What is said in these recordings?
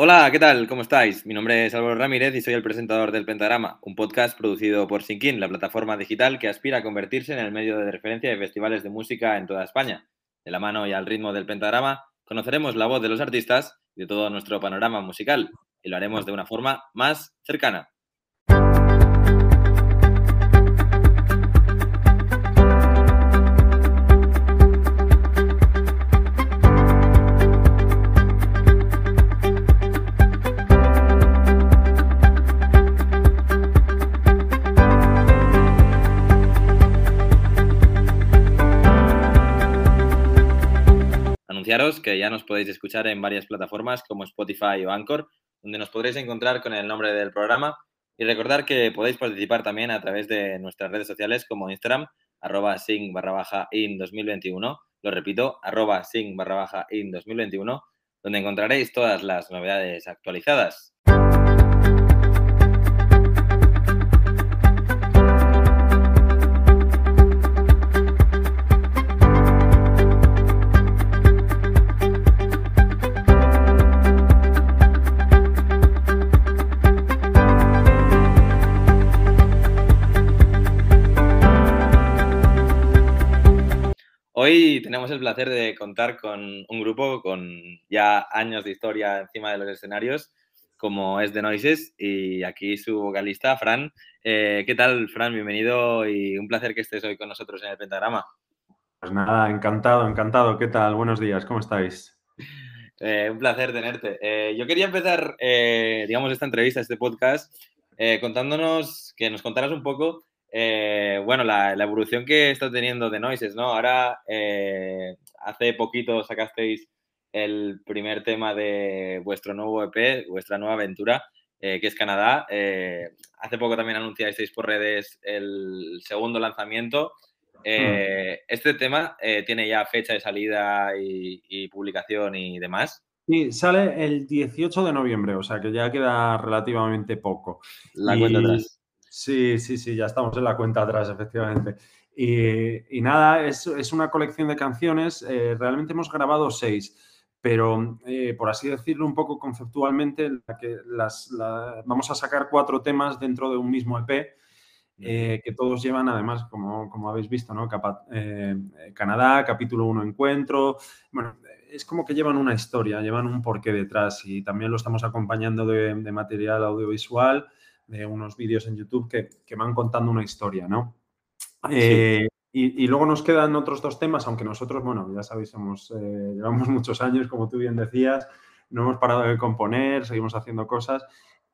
Hola, ¿qué tal? ¿Cómo estáis? Mi nombre es Álvaro Ramírez y soy el presentador del Pentagrama, un podcast producido por Sinkin, la plataforma digital que aspira a convertirse en el medio de referencia de festivales de música en toda España. De la mano y al ritmo del Pentagrama, conoceremos la voz de los artistas y de todo nuestro panorama musical, y lo haremos de una forma más cercana. Que ya nos podéis escuchar en varias plataformas como Spotify o Anchor, donde nos podréis encontrar con el nombre del programa. Y recordar que podéis participar también a través de nuestras redes sociales como Instagram, arroba sing barra baja in 2021. Lo repito, arroba sing barra baja in 2021, donde encontraréis todas las novedades actualizadas. Hoy tenemos el placer de contar con un grupo con ya años de historia encima de los escenarios, como es The Noises, y aquí su vocalista, Fran. Eh, ¿Qué tal, Fran? Bienvenido y un placer que estés hoy con nosotros en el Pentagrama. Pues nada, encantado, encantado. ¿Qué tal? Buenos días, ¿cómo estáis? Eh, un placer tenerte. Eh, yo quería empezar, digamos, esta entrevista, este podcast, contándonos, que nos contaras un poco eh, bueno, la, evolución que está teniendo de Noises, ¿no? Ahora, eh, hace poquito sacasteis el primer tema de vuestro nuevo EP, vuestra nueva aventura, eh, que es Canadá. hace poco también anunciasteis por redes el segundo lanzamiento. Hmm. ¿Este tema tiene ya fecha de salida y, publicación y demás? Sí, sale el 18 de noviembre, o sea que ya queda relativamente poco. La cuenta atrás. Sí, sí, sí, ya estamos en la cuenta atrás, efectivamente. Y, nada, es, una colección de canciones. Eh, realmente hemos grabado seis, pero eh, por así decirlo un poco conceptualmente, que las, vamos a sacar cuatro temas dentro de un mismo EP. Eh, que todos llevan, además, como, como habéis visto, ¿no? Canadá, capítulo 1, encuentro. Bueno, es como que llevan una historia, llevan un porqué detrás y también lo estamos acompañando de material audiovisual de unos vídeos en YouTube que, que, van contando una historia, ¿no? Eh, y, luego nos quedan otros dos temas, aunque nosotros, bueno, ya sabéis, hemos, eh, llevamos muchos años, como tú bien decías, no hemos parado de componer, seguimos haciendo cosas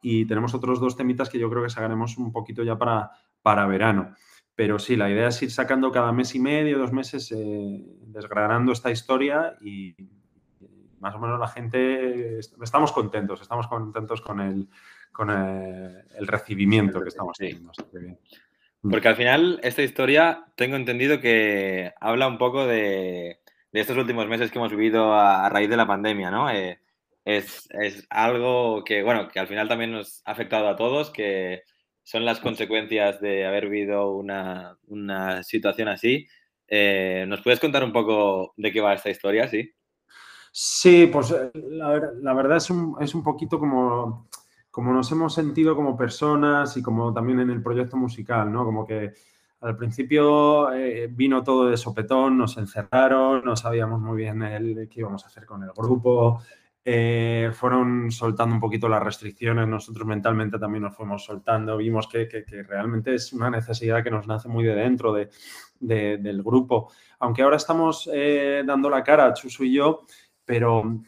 y tenemos otros dos temitas que yo creo que sacaremos un poquito ya para, para verano. Pero sí, la idea es ir sacando cada mes y medio, dos meses, eh, desgranando esta historia y más o menos la gente, estamos contentos, estamos contentos con el, con el, recibimiento que estamos teniendo. Mm. Porque al final esta historia tengo entendido que habla un poco de, estos últimos meses que hemos vivido a, raíz de la pandemia, ¿no? Eh, es, algo que, bueno, que al final también nos ha afectado a todos, que son las consecuencias de haber vivido una, situación así. Eh, ¿Nos puedes contar un poco de qué va esta historia, sí? Sí, pues eh, la, verdad es un, es un poquito como como nos hemos sentido como personas y como también en el proyecto musical, ¿no? Como que al principio eh, vino todo de sopetón, nos encerraron, no sabíamos muy bien el, qué íbamos a hacer con el grupo, eh, fueron soltando un poquito las restricciones, nosotros mentalmente también nos fuimos soltando, vimos que, realmente es una necesidad que nos nace muy de dentro de, del grupo. Aunque ahora estamos eh, dando la cara, Chuso y yo, pero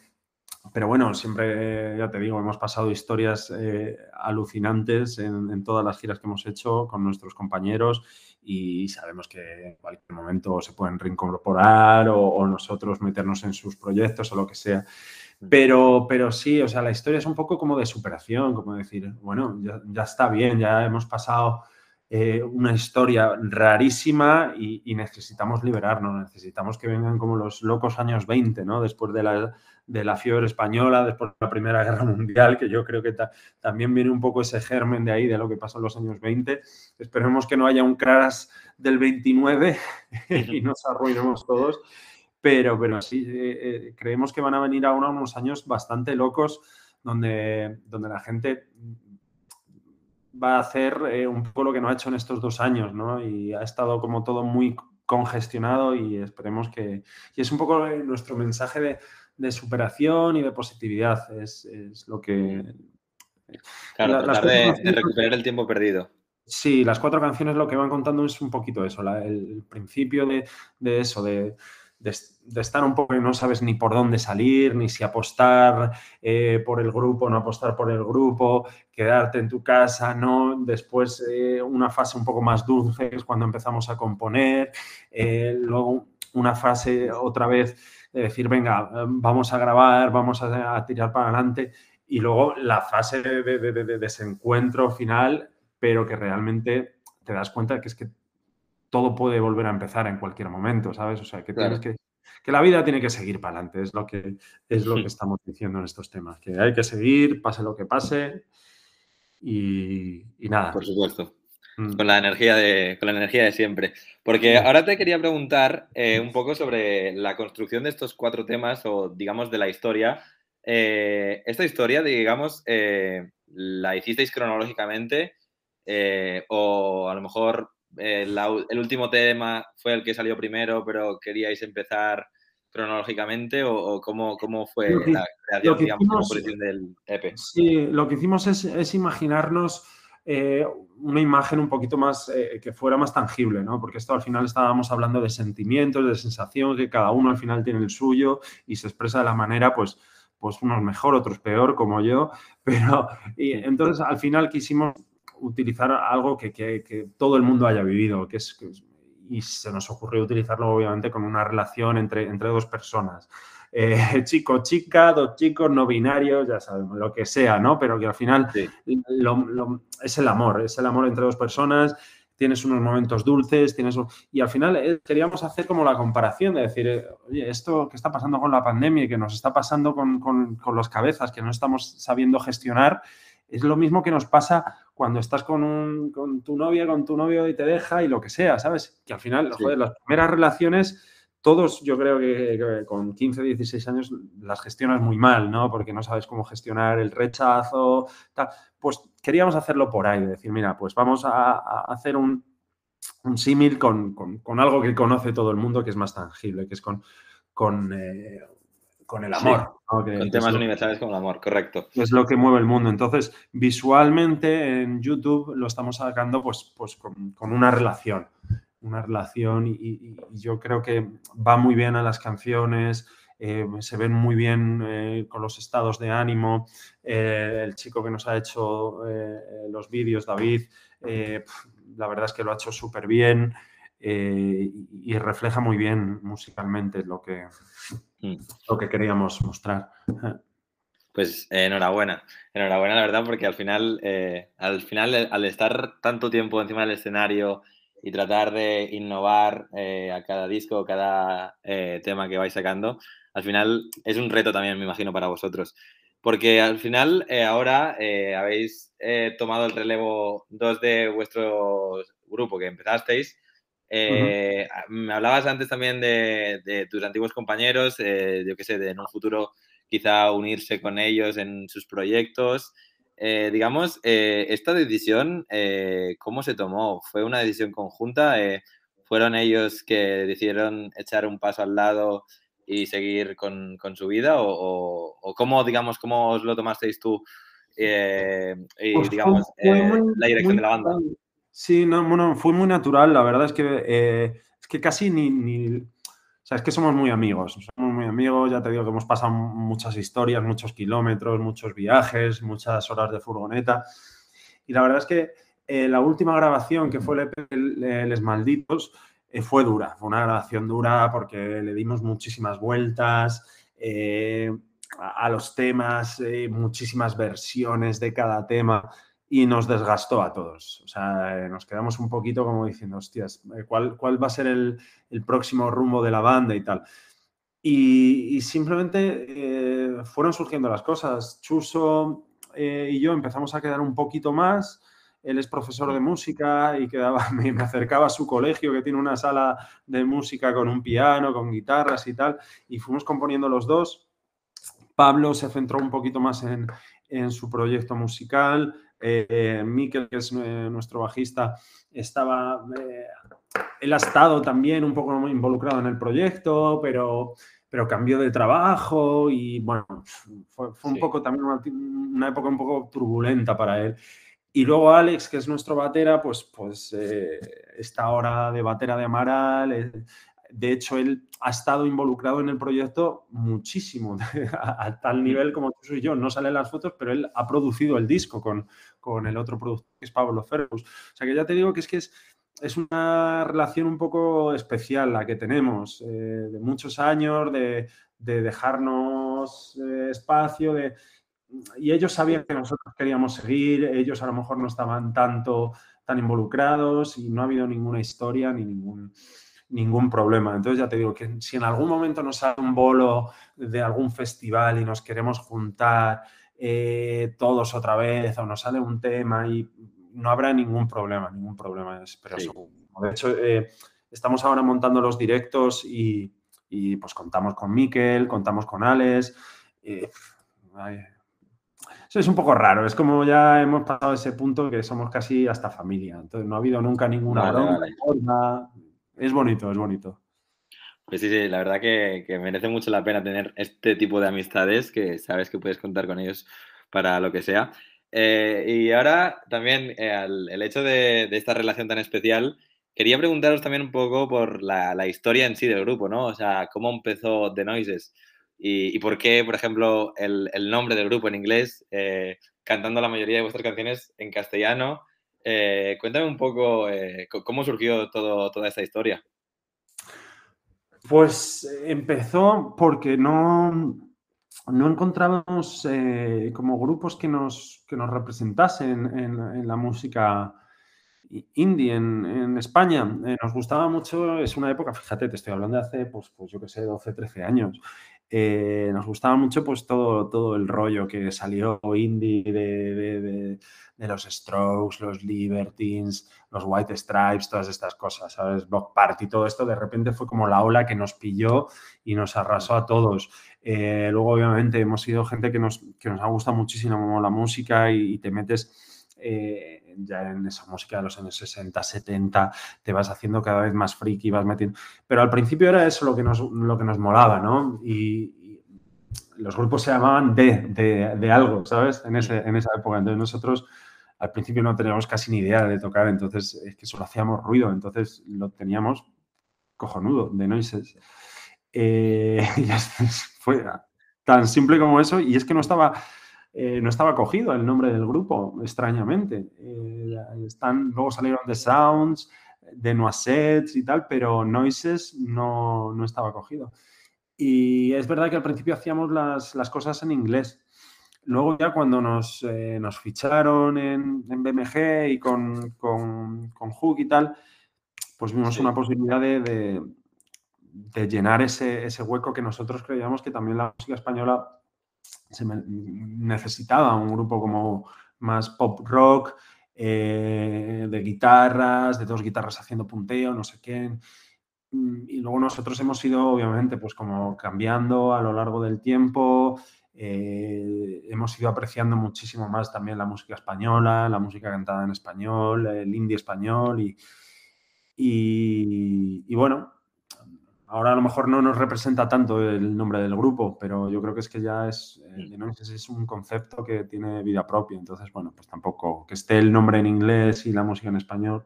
pero bueno, siempre, ya te digo, hemos pasado historias eh, alucinantes en, todas las giras que hemos hecho con nuestros compañeros y sabemos que en cualquier momento se pueden reincorporar o, nosotros meternos en sus proyectos o lo que sea. Pero, pero sí, o sea, la historia es un poco como de superación, como decir, bueno, ya, está bien, ya hemos pasado eh, una historia rarísima y, y, necesitamos liberarnos, necesitamos que vengan como los locos años 20, ¿no? Después de la de la fiebre española después de la Primera Guerra Mundial, que yo creo que también viene un poco ese germen de ahí, de lo que pasó en los años 20. Esperemos que no haya un crash del 29 y nos arruinemos todos, pero, pero sí, eh, eh, creemos que van a venir ahora unos años bastante locos donde, donde la gente va a hacer eh, un poco lo que no ha hecho en estos dos años, ¿no? Y ha estado como todo muy congestionado y esperemos que... Y es un poco nuestro mensaje de, superación y de positividad, es, lo que... Claro, tratar de, recuperar el tiempo perdido. Sí, las cuatro canciones lo que van contando es un poquito eso, el, principio de, de eso, de de, estar un poco y no sabes ni por dónde salir, ni si apostar eh, por el grupo, no apostar por el grupo, quedarte en tu casa, ¿no? Después eh, una fase un poco más dulce es cuando empezamos a componer, eh, luego una fase otra vez de decir, venga, vamos a grabar, vamos a, tirar para adelante, y luego la fase de, de desencuentro final, pero que realmente te das cuenta que es que todo puede volver a empezar en cualquier momento, ¿sabes? O sea, que tienes que, que la vida tiene que seguir para adelante, es lo que, es lo que estamos diciendo en estos temas, que hay que seguir, pase lo que pase y, nada. Por supuesto. Mm. Con la, energía de, con la energía de siempre. Porque ahora te quería preguntar eh, un poco sobre la construcción de estos cuatro temas o, digamos, de la historia. Eh, esta historia, digamos, eh, la hicisteis cronológicamente o a lo mejor eh, el último tema fue el que salió primero, pero queríais empezar cronológicamente o, cómo, fue la creación, digamos, del EP? Sí, lo que hicimos es, imaginarnos eh, una imagen un poquito más, eh, que fuera más tangible, ¿no? Porque esto al final estábamos hablando de sentimientos, de sensación, que cada uno al final tiene el suyo y se expresa de la manera, pues, pues unos mejor, otros peor, como yo, pero y entonces al final quisimos utilizar algo que, todo el mundo haya vivido, que es, y se nos ocurrió utilizarlo obviamente con una relación entre, entre dos personas. Eh, chico, chica, dos chicos, no binarios, ya sabemos, lo que sea, ¿no? Pero que al final es el amor, es el amor entre dos personas, tienes unos momentos dulces, tienes y al final eh, queríamos hacer como la comparación de decir, eh, oye, esto que está pasando con la pandemia y que nos está pasando con, con, con las cabezas, que no estamos sabiendo gestionar, es lo mismo que nos pasa cuando estás con, tu novia, con tu novio y te deja y lo que sea, ¿sabes? Que al final, joder, las primeras relaciones, todos yo creo que, con 15, 16 años las gestionas muy mal, ¿no? Porque no sabes cómo gestionar el rechazo, tal. Pues queríamos hacerlo por ahí, decir, mira, pues vamos a, hacer un, símil con, algo que conoce todo el mundo, que es más tangible, que es con, con eh, con el amor. con temas universales como el amor, correcto. Es lo que mueve el mundo. Entonces, visualmente en YouTube lo estamos sacando pues, pues con, una relación. Una relación y, yo creo que va muy bien a las canciones, eh, se ven muy bien eh, con los estados de ánimo. Eh, el chico que nos ha hecho los vídeos, David, la verdad es que lo ha hecho súper bien. Y refleja muy bien musicalmente lo que, mm. lo que queríamos mostrar. Pues enhorabuena, enhorabuena la verdad, porque al final, eh, al final, eh, al estar tanto tiempo encima del escenario y tratar de innovar a cada disco, cada tema que vais sacando, al final es un reto también, me imagino, para vosotros. Porque al final ahora habéis tomado el relevo dos de vuestro grupo que empezasteis eh, me hablabas antes también de, tus antiguos compañeros, eh, yo qué sé, de en un futuro quizá unirse con ellos en sus proyectos. Eh, digamos, esta decisión, ¿cómo se tomó? ¿Fue una decisión conjunta? ¿Fueron ellos que decidieron echar un paso al lado y seguir con, su vida? ¿O, cómo, digamos, cómo os lo tomasteis tú y, pues digamos, la dirección de la banda? Sí, no, bueno, fue muy natural. La verdad es que, eh, es que casi ni, ni, O sea, es que somos muy amigos. Somos muy amigos. Ya te digo que hemos pasado muchas historias, muchos kilómetros, muchos viajes, muchas horas de furgoneta. Y la verdad es que eh, la última grabación, que fue el Les Malditos, eh, fue dura. Fue una grabación dura porque le dimos muchísimas vueltas. a los temas, muchísimas versiones de cada tema y nos desgastó a todos. O sea, eh, nos quedamos un poquito como diciendo, hostias, eh, ¿cuál, cuál va a ser el, próximo rumbo de la banda y tal? Y, simplemente eh, fueron surgiendo las cosas. Chuso y yo empezamos a quedar un poquito más. Él es profesor de música y quedaba, me, me, acercaba a su colegio que tiene una sala de música con un piano, con guitarras y tal. Y fuimos componiendo los dos. Pablo se centró un poquito más en, en su proyecto musical. Eh, Mikel, que es nuestro bajista, estaba, él ha estado también un poco involucrado en el proyecto, pero, pero cambió de trabajo y bueno, fue, un poco también una, época un poco turbulenta para él. Y luego Alex, que es nuestro batera, pues, pues eh, está ahora de batera de Amaral. Eh, de hecho, él ha estado involucrado en el proyecto muchísimo, a, tal nivel como tú y yo. No salen las fotos, pero él ha producido el disco con, con el otro productor, que es Pablo Fergus. O sea que ya te digo que es que es, es una relación un poco especial la que tenemos, eh, de muchos años, de, de dejarnos espacio, de y ellos sabían que nosotros queríamos seguir, ellos a lo mejor no estaban tanto tan involucrados y no ha habido ninguna historia ni ningún, ningún problema. Entonces ya te digo que si en algún momento nos sale un bolo de algún festival y nos queremos juntar eh, todos otra vez o nos sale un tema y no habrá ningún problema, ningún problema. Pero de hecho, eh, estamos ahora montando los directos y, pues contamos con Miquel, contamos con Alex. Eh, eso es un poco raro, es como ya hemos pasado ese punto que somos casi hasta familia. Entonces no ha habido nunca ninguna Es bonito, es bonito. Pues sí, sí, la verdad que, merece mucho la pena tener este tipo de amistades que sabes que puedes contar con ellos para lo que sea. Eh, y ahora también eh, el, hecho de, esta relación tan especial, quería preguntaros también un poco por la, la, historia en sí del grupo, ¿no? O sea, cómo empezó The Noises. Y, por qué, por ejemplo, el, nombre del grupo en inglés, eh, cantando la mayoría de vuestras canciones en castellano. Eh, cuéntame un poco eh, cómo surgió toda esta historia. Pues empezó porque no, no encontrábamos como grupos que nos, que nos representasen en, la música indie en, España. nos gustaba mucho, es una época, fíjate, te estoy hablando de hace, pues, pues yo qué sé, 12, 13 años. Eh, nos gustaba mucho pues todo, todo el rollo que salió indie de, los Strokes, los Libertines, los White Stripes, todas estas cosas, ¿sabes? Block Party, todo esto de repente fue como la ola que nos pilló y nos arrasó a todos. Eh, luego, obviamente, hemos sido gente que nos, que nos ha gustado muchísimo la música y, te metes... Eh, ya en esa música de los años 60, 70, te vas haciendo cada vez más friki, vas metiendo... Pero al principio era eso lo que nos, lo que nos molaba, ¿no? Y, los grupos se llamaban de, de, algo, ¿sabes? En, ese, en esa época. Entonces nosotros al principio no teníamos casi ni idea de tocar, entonces es que solo hacíamos ruido, entonces lo teníamos cojonudo, de noises. Eh, y fue tan simple como eso, y es que no estaba eh, no estaba cogido el nombre del grupo, extrañamente. Eh, están, luego salieron The Sounds, The Noisettes y tal, pero Noises no, no, estaba cogido. Y es verdad que al principio hacíamos las, cosas en inglés. Luego ya cuando nos, eh, nos ficharon en, en, BMG y con, con, con Hook y tal, pues vimos una posibilidad de, de, llenar ese, ese, hueco que nosotros creíamos que también la música española se necesitaba un grupo como más pop rock, eh, de guitarras, de dos guitarras haciendo punteo, no sé qué. Mm, y luego nosotros hemos ido, obviamente, pues como cambiando a lo largo del tiempo. Eh, hemos ido apreciando muchísimo más también la música española, la música cantada en español, el indie español y, y bueno, Ahora a lo mejor no nos representa tanto el nombre del grupo, pero yo creo que es que ya es, eh, es un concepto que tiene vida propia. Entonces, bueno, pues tampoco que esté el nombre en inglés y la música en español.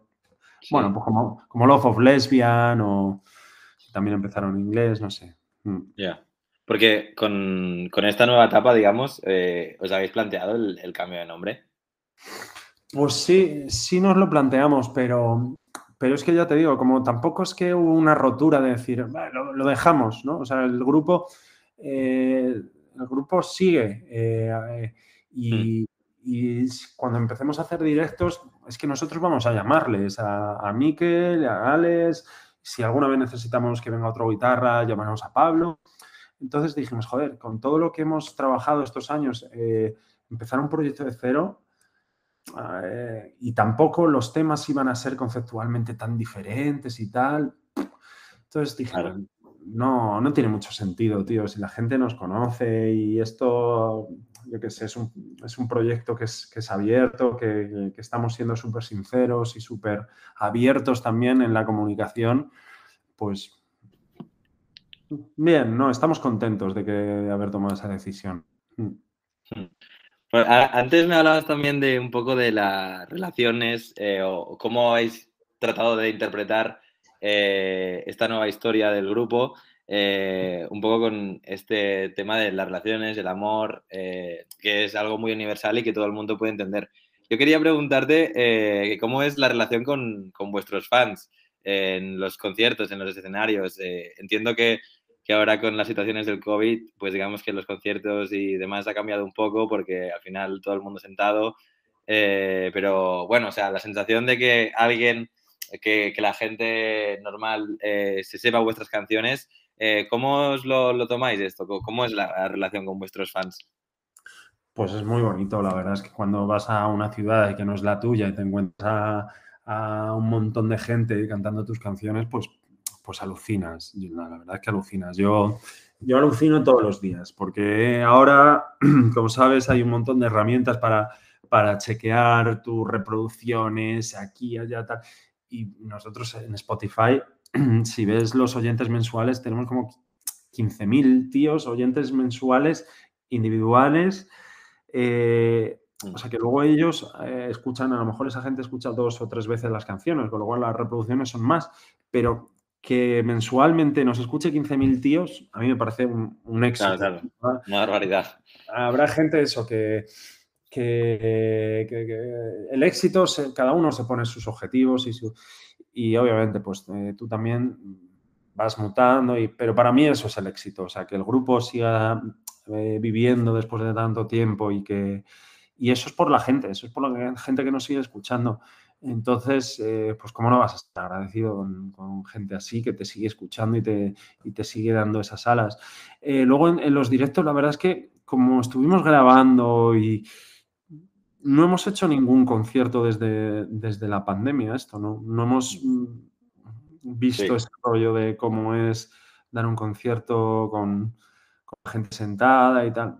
Bueno, pues como, como Love of Lesbian o también empezaron en inglés, no sé. Mm. Ya. Porque con, esta nueva etapa, digamos, eh, ¿os habéis planteado el, el cambio de nombre? Pues sí, sí nos lo planteamos, pero pero es que ya te digo, como tampoco es que hubo una rotura de decir, lo, dejamos, ¿no? O sea, el grupo, eh, el grupo sigue. Eh, y, cuando empecemos a hacer directos, es que nosotros vamos a llamarles a, a Miquel, a Alex. Si alguna vez necesitamos que venga otra guitarra, llamaremos a Pablo. Entonces dijimos, joder, con todo lo que hemos trabajado estos años, eh, empezar un proyecto de cero eh, y tampoco los temas iban a ser conceptualmente tan diferentes y tal. Entonces dije, no, no tiene mucho sentido, tío. Si la gente nos conoce y esto, yo qué sé, es un, es un proyecto que es, que es abierto, que, que, estamos siendo súper sinceros y súper abiertos también en la comunicación, pues bien, no, estamos contentos de, que, de haber tomado esa decisión. Pues, antes me hablabas también de un poco de las relaciones eh, o cómo habéis tratado de interpretar eh, esta nueva historia del grupo, eh, un poco con este tema de las relaciones, el amor, que es algo muy universal y que todo el mundo puede entender. Yo quería preguntarte cómo es la relación con, con, vuestros fans en los conciertos, en los escenarios. entiendo que que ahora con las situaciones del COVID, pues digamos que los conciertos y demás ha cambiado un poco porque al final todo el mundo sentado. Eh, pero bueno, o sea, la sensación de que alguien, que, que la gente normal eh, se sepa vuestras canciones, eh, ¿cómo os lo, lo, tomáis esto? ¿Cómo es la, relación con vuestros fans? Pues es muy bonito, la verdad es que cuando vas a una ciudad que no es la tuya y te encuentras a un montón de gente cantando tus canciones, pues pues alucinas. La verdad es que alucinas. Yo, yo alucino todos los días, porque ahora, como sabes, hay un montón de herramientas para, para chequear tus reproducciones aquí, allá, tal. Y nosotros en Spotify, si ves los oyentes mensuales, tenemos como 15.000 tíos, oyentes mensuales individuales. Eh, o sea que luego ellos eh, escuchan, a lo mejor esa gente escucha dos o tres veces las canciones, con lo cual las reproducciones son más, pero que mensualmente nos escuche 15.000 tíos, a mí me parece un, éxito. Claro, claro. Una barbaridad. Habrá gente eso que, que, el éxito, cada uno se pone sus objetivos y, y obviamente pues eh, tú también vas mutando, y, pero para mí eso es el éxito, o sea, que el grupo siga eh, viviendo después de tanto tiempo y que... Y eso es por la gente, eso es por la gente que nos sigue escuchando. Entonces, eh, pues cómo no vas a estar agradecido con, gente así que te sigue escuchando y te, te sigue dando esas alas. Eh, luego en, los directos, la verdad es que como estuvimos grabando y no hemos hecho ningún concierto desde, desde la pandemia, esto, ¿no? No hemos visto ese rollo de cómo es dar un concierto con, con gente sentada y tal.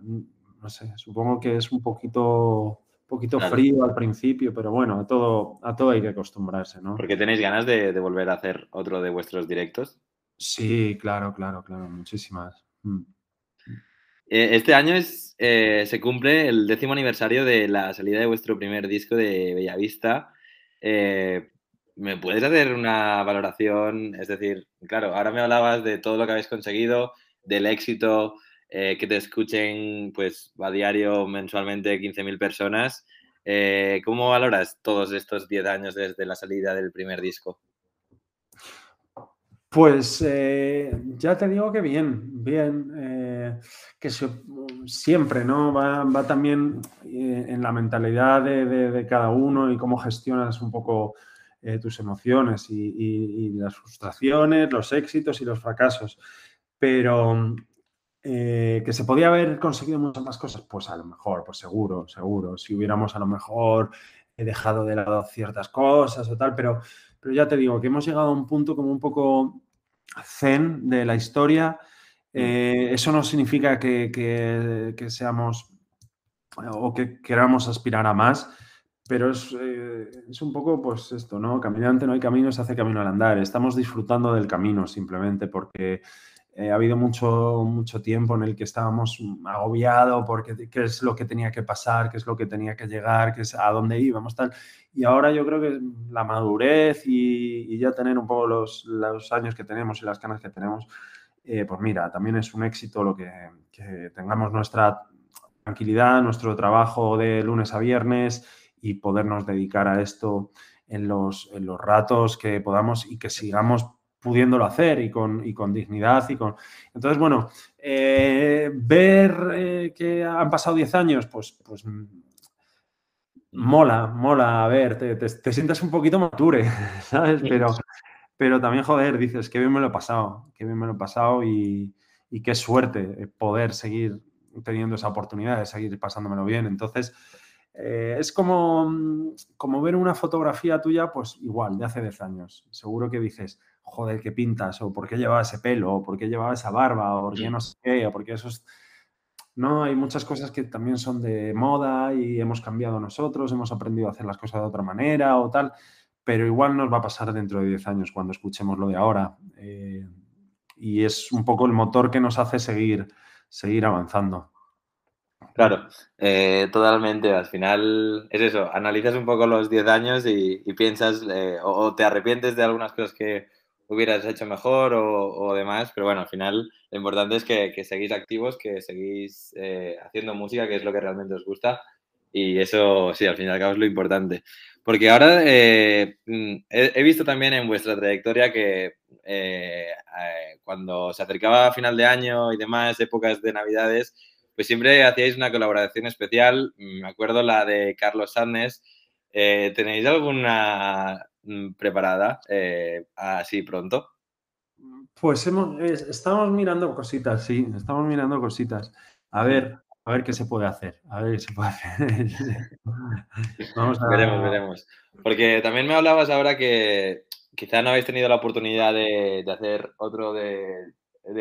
No sé, supongo que es un poquito poquito frío al principio, pero bueno, a todo, a todo hay que acostumbrarse, ¿no? ¿Porque tenéis ganas de, volver a hacer otro de vuestros directos? Sí, claro, claro, claro, muchísimas. Mm. Eh, este año es, eh, se cumple el décimo aniversario de la salida de vuestro primer disco de Bellavista. Eh, ¿Me puedes hacer una valoración? Es decir, claro, ahora me hablabas de todo lo que habéis conseguido, del éxito, eh, que te escuchen pues a diario, mensualmente 15.000 personas. Eh, ¿Cómo valoras todos estos 10 años desde la salida del primer disco? Pues eh, ya te digo que bien, bien, que siempre, ¿no? Va, también en la mentalidad de, cada uno y cómo gestionas un poco tus emociones y, las frustraciones, los éxitos y los fracasos. Pero eh, que se podía haber conseguido muchas más cosas, pues a lo mejor, pues seguro, seguro. Si hubiéramos a lo mejor dejado de lado ciertas cosas o tal, pero, pero ya te digo que hemos llegado a un punto como un poco zen de la historia. Mm. Eh, eso no significa que, que, seamos o que queramos aspirar a más, pero es, eh, es, un poco pues esto, ¿no? Caminante no hay camino, se hace camino al andar. Estamos disfrutando del camino simplemente porque eh, ha habido mucho, mucho tiempo en el que estábamos agobiados porque qué es lo que tenía que pasar, qué es lo que tenía que llegar, qué es a dónde íbamos, tal. Y ahora yo creo que la madurez y, ya tener un poco los, los, años que tenemos y las ganas que tenemos, eh, pues mira, también es un éxito lo que, que tengamos nuestra tranquilidad, nuestro trabajo de lunes a viernes y podernos dedicar a esto en los, en los ratos que podamos y que sigamos pudiéndolo hacer y con, y con dignidad y con... Entonces, bueno, eh, ver eh, que han pasado 10 años, pues, pues mola, mola, a ver, te, te, sientas un poquito mature, ¿sabes? Pero, pero también, joder, dices, qué bien me lo he pasado, qué bien me lo he pasado y, y qué suerte poder seguir teniendo esa oportunidad de seguir pasándomelo bien. Entonces, eh, es como, como ver una fotografía tuya, pues igual, de hace 10 años. Seguro que dices, joder, ¿qué pintas? O ¿por qué llevaba ese pelo? O ¿por qué llevaba esa barba? O ¿por qué no sé qué? O ¿por qué eso es... No, hay muchas cosas que también son de moda y hemos cambiado nosotros, hemos aprendido a hacer las cosas de otra manera o tal, pero igual nos va a pasar dentro de 10 años cuando escuchemos lo de ahora. Eh, y es un poco el motor que nos hace seguir, seguir avanzando. Claro, eh, totalmente. Al final es eso, analizas un poco los 10 años y, piensas eh, o, te arrepientes de algunas cosas que hubieras hecho mejor o, demás, pero bueno, al final lo importante es que, seguís activos, que seguís eh, haciendo música, que es lo que realmente os gusta y eso sí, al fin y al cabo es lo importante. Porque ahora mm, he, visto también en vuestra trayectoria que cuando se acercaba a final de año y demás, épocas de Navidades, pues siempre hacíais una colaboración especial. Me acuerdo la de Carlos Sánchez. Eh, ¿Tenéis alguna mm, preparada eh, así pronto? Pues hemos, estamos mirando cositas, sí, estamos mirando cositas. A ver, a ver qué se puede hacer. A ver qué se puede hacer. Vamos a... Veremos, veremos. Porque también me hablabas ahora que quizá no habéis tenido la oportunidad de, hacer otro de,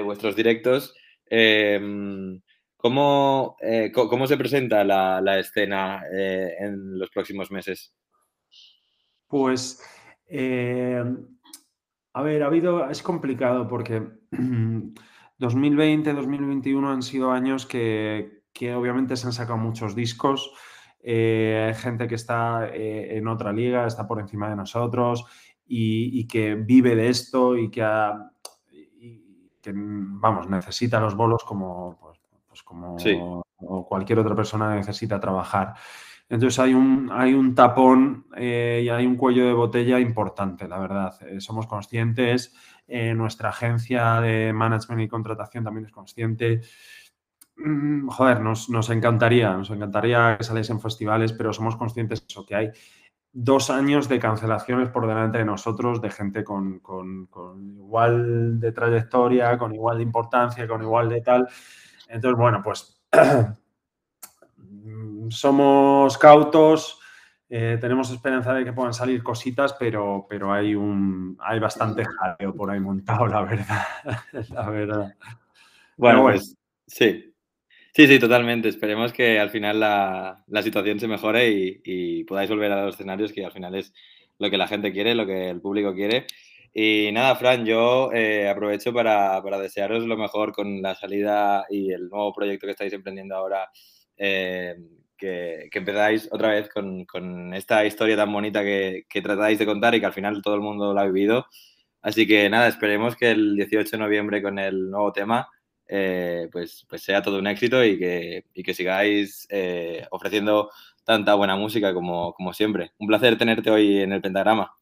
vuestros directos. Em, ¿Cómo, eh, ¿Cómo, se presenta la, escena eh, en los próximos meses? Pues, eh, a ver, ha habido, es complicado porque 2020, 2021 han sido años que, obviamente se han sacado muchos discos. hay gente que está en otra liga, está por encima de nosotros y, que vive de esto y que, que, vamos, necesita los bolos como, pues, pues como cualquier otra persona necesita trabajar. Entonces hay un, hay un tapón eh, y hay un cuello de botella importante, la verdad. Eh, somos conscientes, eh, nuestra agencia de management y contratación también es consciente. Mm, joder, nos, encantaría, nos encantaría que saliesen festivales, pero somos conscientes de eso, que hay dos años de cancelaciones por delante de nosotros, de gente con, con igual de trayectoria, con igual de importancia, con igual de tal. Entonces, bueno, pues somos cautos, eh, tenemos esperanza de que puedan salir cositas, pero, pero hay un hay bastante jaleo por ahí montado, la verdad. la verdad. Bueno, pues sí. Sí, sí, totalmente. Esperemos que al final la, situación se mejore y, podáis volver a los escenarios, que al final es lo que la gente quiere, lo que el público quiere. Y nada, Fran, yo eh, aprovecho para, desearos lo mejor con la salida y el nuevo proyecto que estáis emprendiendo ahora, eh, que, que, empezáis otra vez con, esta historia tan bonita que, tratáis de contar y que al final todo el mundo la ha vivido. Así que nada, esperemos que el 18 de noviembre con el nuevo tema eh, pues, pues sea todo un éxito y que, que sigáis ofreciendo tanta buena música como siempre. Un placer tenerte hoy en el Pentagrama.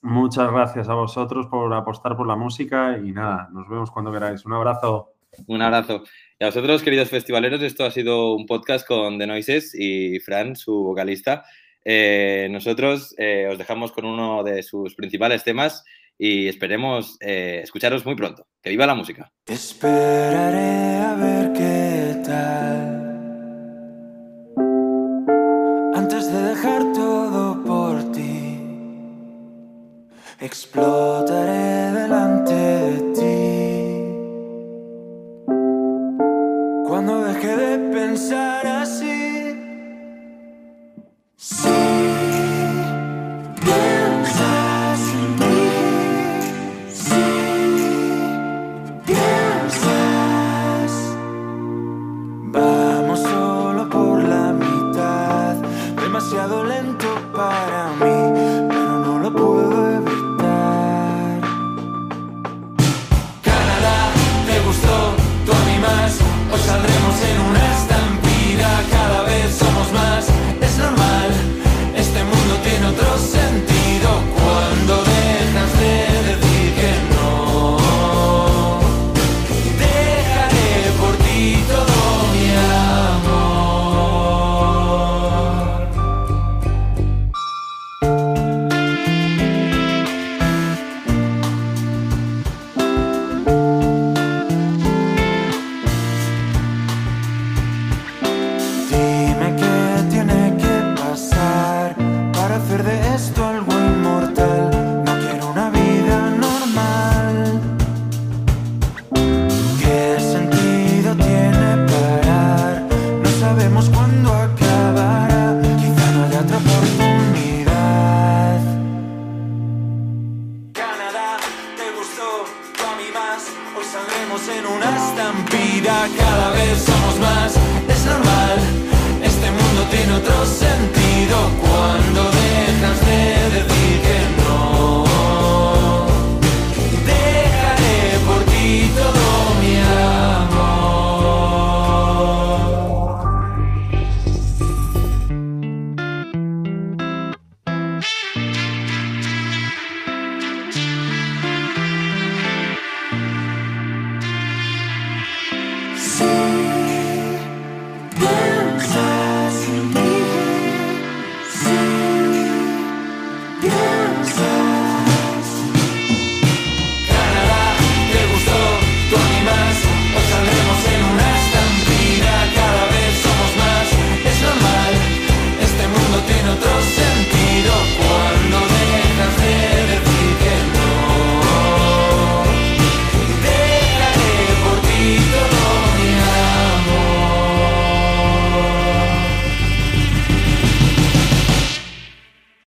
Muchas gracias a vosotros por apostar por la música y nada, nos vemos cuando queráis. Un abrazo. Un abrazo. Y a vosotros, queridos festivaleros, esto ha sido un podcast con The Noises y Fran, su vocalista. Eh, nosotros eh, os dejamos con uno de sus principales temas y esperemos eh, escucharos muy pronto. ¡Que viva la música! Esperaré a ver qué tal. Explotaré